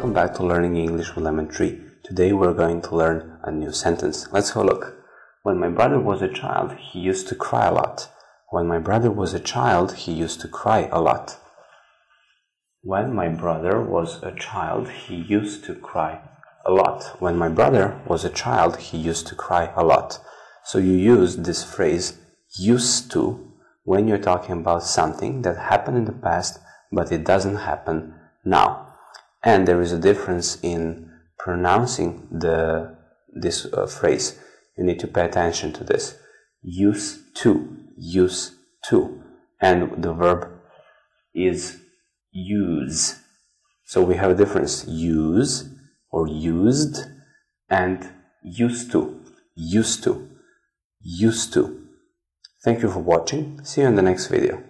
back to Learning English with Lemon Tree. Today we're going to learn a new sentence. Let's have a look. When my brother was a child, he used to cry a lot. When my brother was a child, he used to cry a lot. When my brother was a child, he used to cry a lot. When my brother was a child, he used to cry a lot. So you use this phrase used to when you're talking about something that happened in the past but it doesn't happen now. And there is a difference in pronouncing the this uh, phrase. You need to pay attention to this. Use to, use to, and the verb is use. So we have a difference: use or used, and used to, used to, used to. Thank you for watching. See you in the next video.